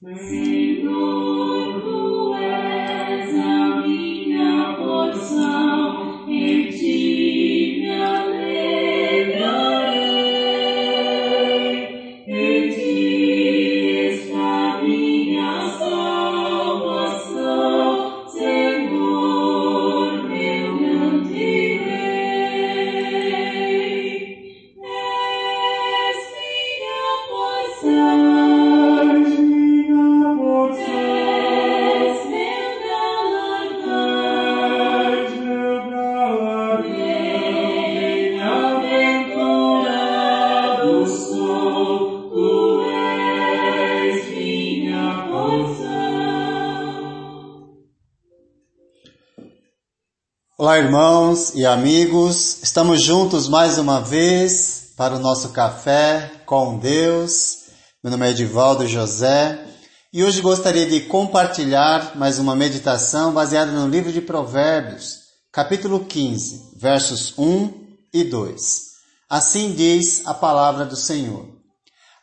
Senhor, tu és a minha porção, Olá, irmãos e amigos, estamos juntos mais uma vez para o nosso café com Deus. Meu nome é Edivaldo José e hoje gostaria de compartilhar mais uma meditação baseada no livro de Provérbios, capítulo 15, versos 1 e 2. Assim diz a palavra do Senhor.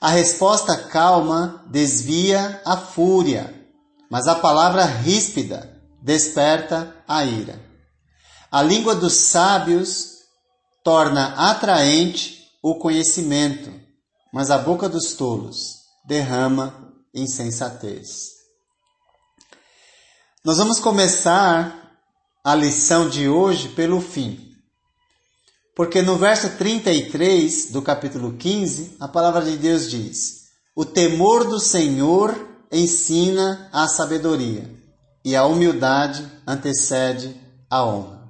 A resposta calma desvia a fúria, mas a palavra ríspida desperta a ira. A língua dos sábios torna atraente o conhecimento, mas a boca dos tolos derrama insensatez. Nós vamos começar a lição de hoje pelo fim. Porque no verso 33 do capítulo 15, a palavra de Deus diz: O temor do Senhor ensina a sabedoria, e a humildade antecede a honra.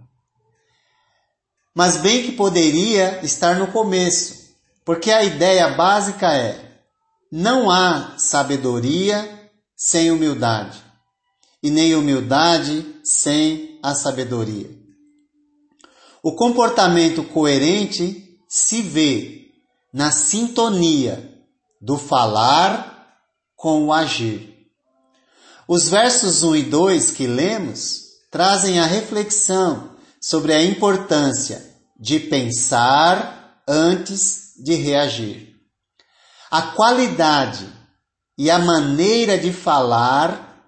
Mas bem que poderia estar no começo, porque a ideia básica é: não há sabedoria sem humildade, e nem humildade sem a sabedoria. O comportamento coerente se vê na sintonia do falar com o agir. Os versos 1 e 2 que lemos trazem a reflexão sobre a importância de pensar antes de reagir. A qualidade e a maneira de falar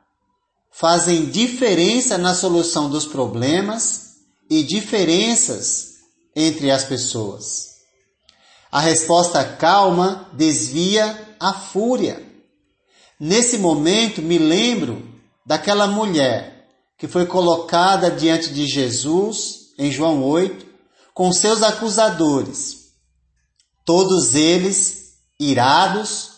fazem diferença na solução dos problemas e diferenças entre as pessoas. A resposta calma desvia a fúria. Nesse momento, me lembro daquela mulher que foi colocada diante de Jesus, em João 8, com seus acusadores, todos eles irados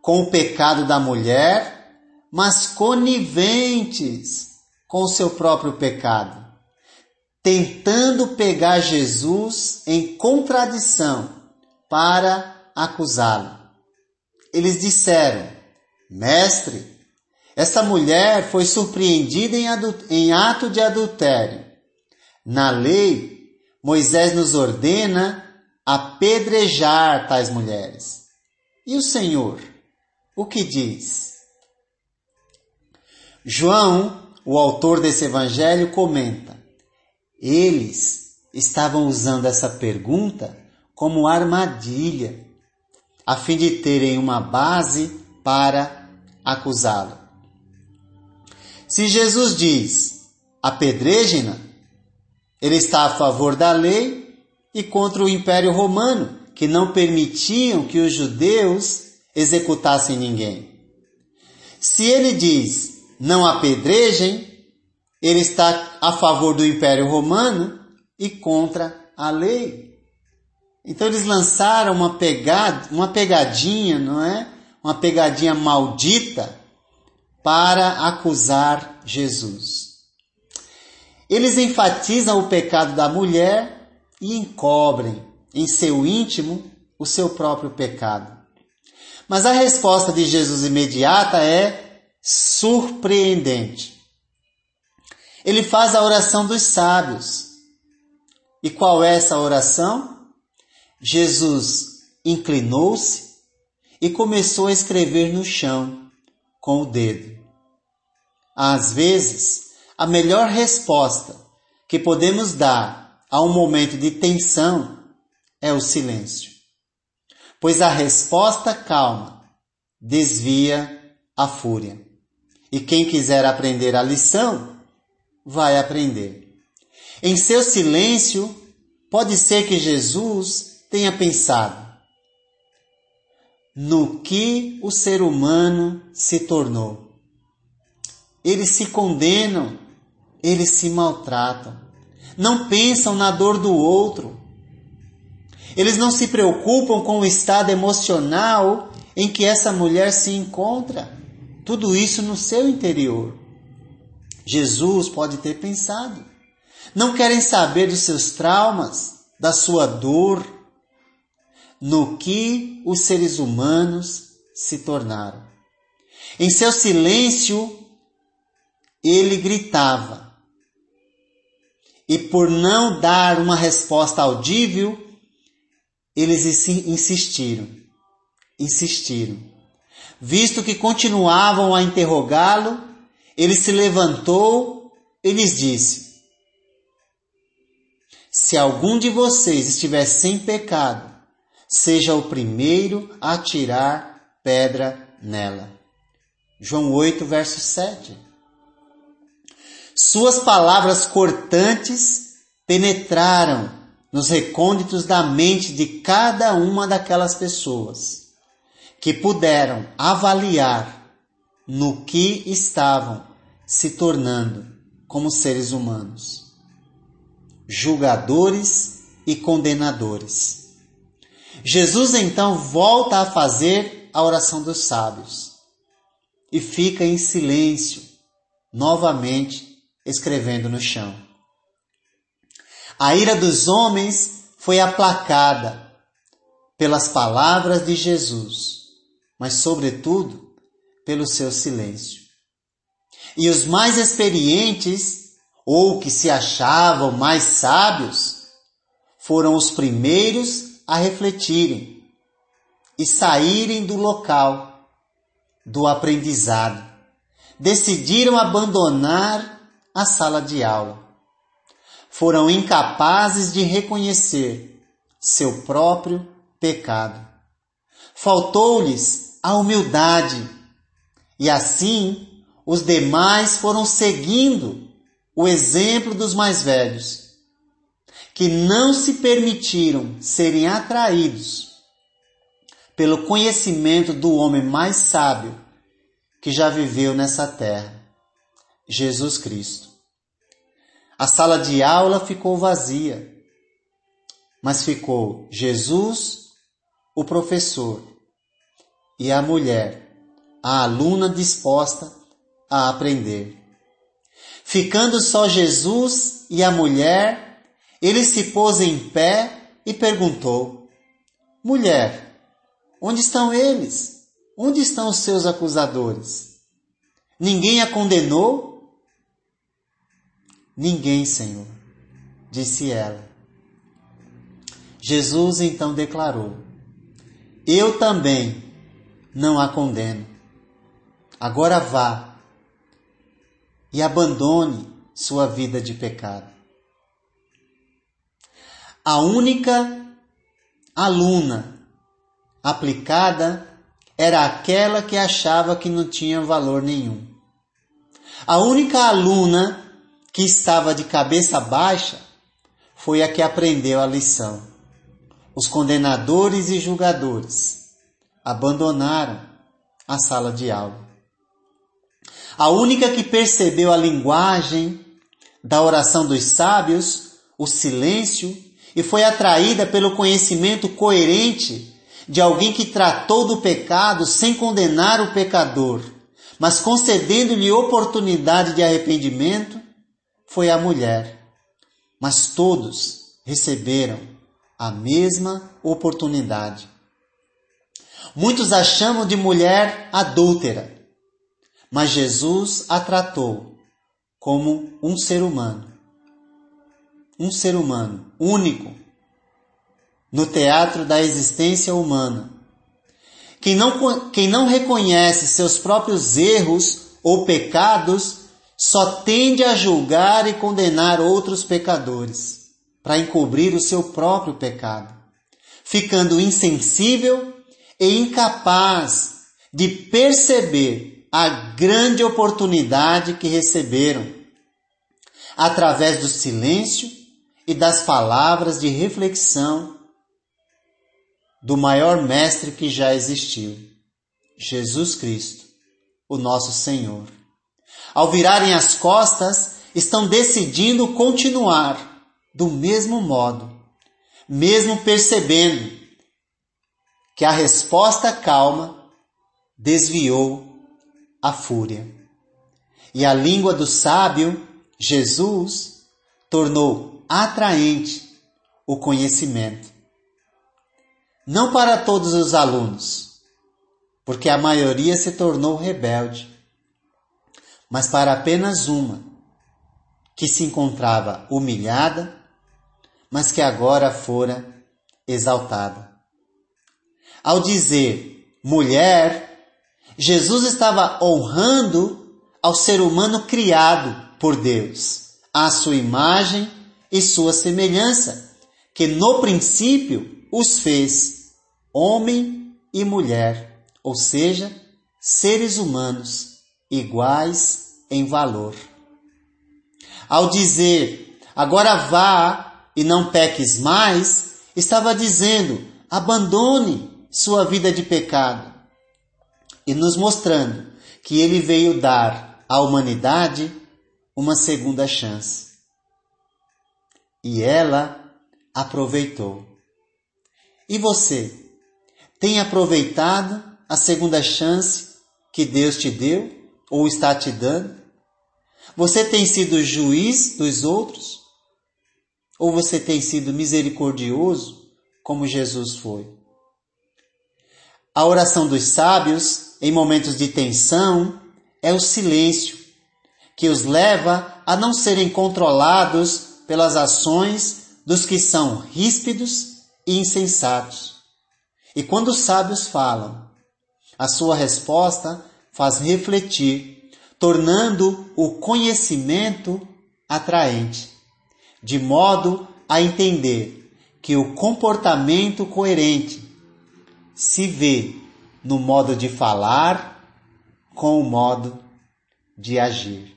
com o pecado da mulher, mas coniventes com o seu próprio pecado tentando pegar Jesus em contradição para acusá-lo. Eles disseram: Mestre, essa mulher foi surpreendida em, em ato de adultério. Na lei, Moisés nos ordena apedrejar tais mulheres. E o Senhor, o que diz? João, o autor desse evangelho, comenta: eles estavam usando essa pergunta como armadilha, a fim de terem uma base para acusá-lo. Se Jesus diz apedrejem-na, ele está a favor da lei e contra o Império Romano, que não permitiam que os judeus executassem ninguém. Se ele diz não apedrejem, ele está a favor do Império Romano e contra a lei. Então eles lançaram uma pegada, uma pegadinha, não é? Uma pegadinha maldita para acusar Jesus. Eles enfatizam o pecado da mulher e encobrem em seu íntimo o seu próprio pecado. Mas a resposta de Jesus imediata é surpreendente. Ele faz a oração dos sábios. E qual é essa oração? Jesus inclinou-se e começou a escrever no chão com o dedo. Às vezes, a melhor resposta que podemos dar a um momento de tensão é o silêncio. Pois a resposta calma desvia a fúria. E quem quiser aprender a lição, vai aprender. Em seu silêncio, pode ser que Jesus tenha pensado no que o ser humano se tornou. Eles se condenam, eles se maltratam, não pensam na dor do outro. Eles não se preocupam com o estado emocional em que essa mulher se encontra. Tudo isso no seu interior. Jesus pode ter pensado. Não querem saber dos seus traumas, da sua dor, no que os seres humanos se tornaram. Em seu silêncio, ele gritava. E por não dar uma resposta audível, eles insistiram, insistiram. Visto que continuavam a interrogá-lo, ele se levantou e lhes disse: Se algum de vocês estiver sem pecado, seja o primeiro a tirar pedra nela. João 8, verso 7. Suas palavras cortantes penetraram nos recônditos da mente de cada uma daquelas pessoas, que puderam avaliar no que estavam se tornando como seres humanos, julgadores e condenadores. Jesus então volta a fazer a oração dos sábios e fica em silêncio, novamente escrevendo no chão. A ira dos homens foi aplacada pelas palavras de Jesus, mas, sobretudo, pelo seu silêncio. E os mais experientes, ou que se achavam mais sábios, foram os primeiros a refletirem e saírem do local do aprendizado. Decidiram abandonar a sala de aula. Foram incapazes de reconhecer seu próprio pecado. Faltou-lhes a humildade e assim os demais foram seguindo o exemplo dos mais velhos que não se permitiram serem atraídos pelo conhecimento do homem mais sábio que já viveu nessa terra, Jesus Cristo. A sala de aula ficou vazia, mas ficou Jesus, o professor, e a mulher, a aluna disposta a aprender. Ficando só Jesus e a mulher ele se pôs em pé e perguntou: Mulher, onde estão eles? Onde estão os seus acusadores? Ninguém a condenou? Ninguém, Senhor, disse ela. Jesus então declarou: Eu também não a condeno. Agora vá e abandone sua vida de pecado. A única aluna aplicada era aquela que achava que não tinha valor nenhum. A única aluna que estava de cabeça baixa foi a que aprendeu a lição. Os condenadores e julgadores abandonaram a sala de aula. A única que percebeu a linguagem da oração dos sábios, o silêncio e foi atraída pelo conhecimento coerente de alguém que tratou do pecado sem condenar o pecador, mas concedendo-lhe oportunidade de arrependimento, foi a mulher. Mas todos receberam a mesma oportunidade. Muitos a chamam de mulher adúltera, mas Jesus a tratou como um ser humano um ser humano único no teatro da existência humana. Quem não, quem não reconhece seus próprios erros ou pecados só tende a julgar e condenar outros pecadores para encobrir o seu próprio pecado, ficando insensível e incapaz de perceber a grande oportunidade que receberam através do silêncio e das palavras de reflexão do maior mestre que já existiu, Jesus Cristo, o nosso Senhor. Ao virarem as costas, estão decidindo continuar do mesmo modo, mesmo percebendo que a resposta calma desviou a fúria. E a língua do sábio, Jesus, tornou atraente o conhecimento. Não para todos os alunos, porque a maioria se tornou rebelde, mas para apenas uma, que se encontrava humilhada, mas que agora fora exaltada. Ao dizer mulher, Jesus estava honrando ao ser humano criado por Deus, à sua imagem e sua semelhança, que no princípio os fez homem e mulher, ou seja, seres humanos iguais em valor. Ao dizer, agora vá e não peques mais, estava dizendo, abandone sua vida de pecado e nos mostrando que ele veio dar à humanidade uma segunda chance. E ela aproveitou. E você? Tem aproveitado a segunda chance que Deus te deu ou está te dando? Você tem sido juiz dos outros? Ou você tem sido misericordioso como Jesus foi? A oração dos sábios em momentos de tensão é o silêncio, que os leva a não serem controlados pelas ações dos que são ríspidos e insensatos. E quando os sábios falam, a sua resposta faz refletir, tornando o conhecimento atraente, de modo a entender que o comportamento coerente se vê no modo de falar com o modo de agir.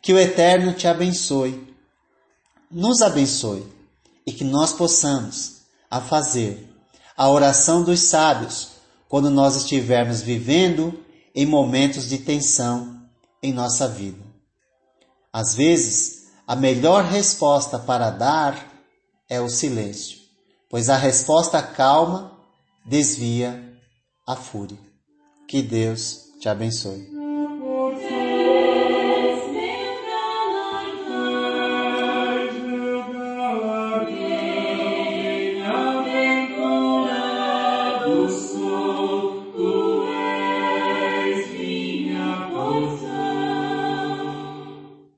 Que o Eterno te abençoe, nos abençoe e que nós possamos a fazer a oração dos sábios quando nós estivermos vivendo em momentos de tensão em nossa vida. Às vezes, a melhor resposta para dar é o silêncio, pois a resposta calma desvia a fúria. Que Deus te abençoe.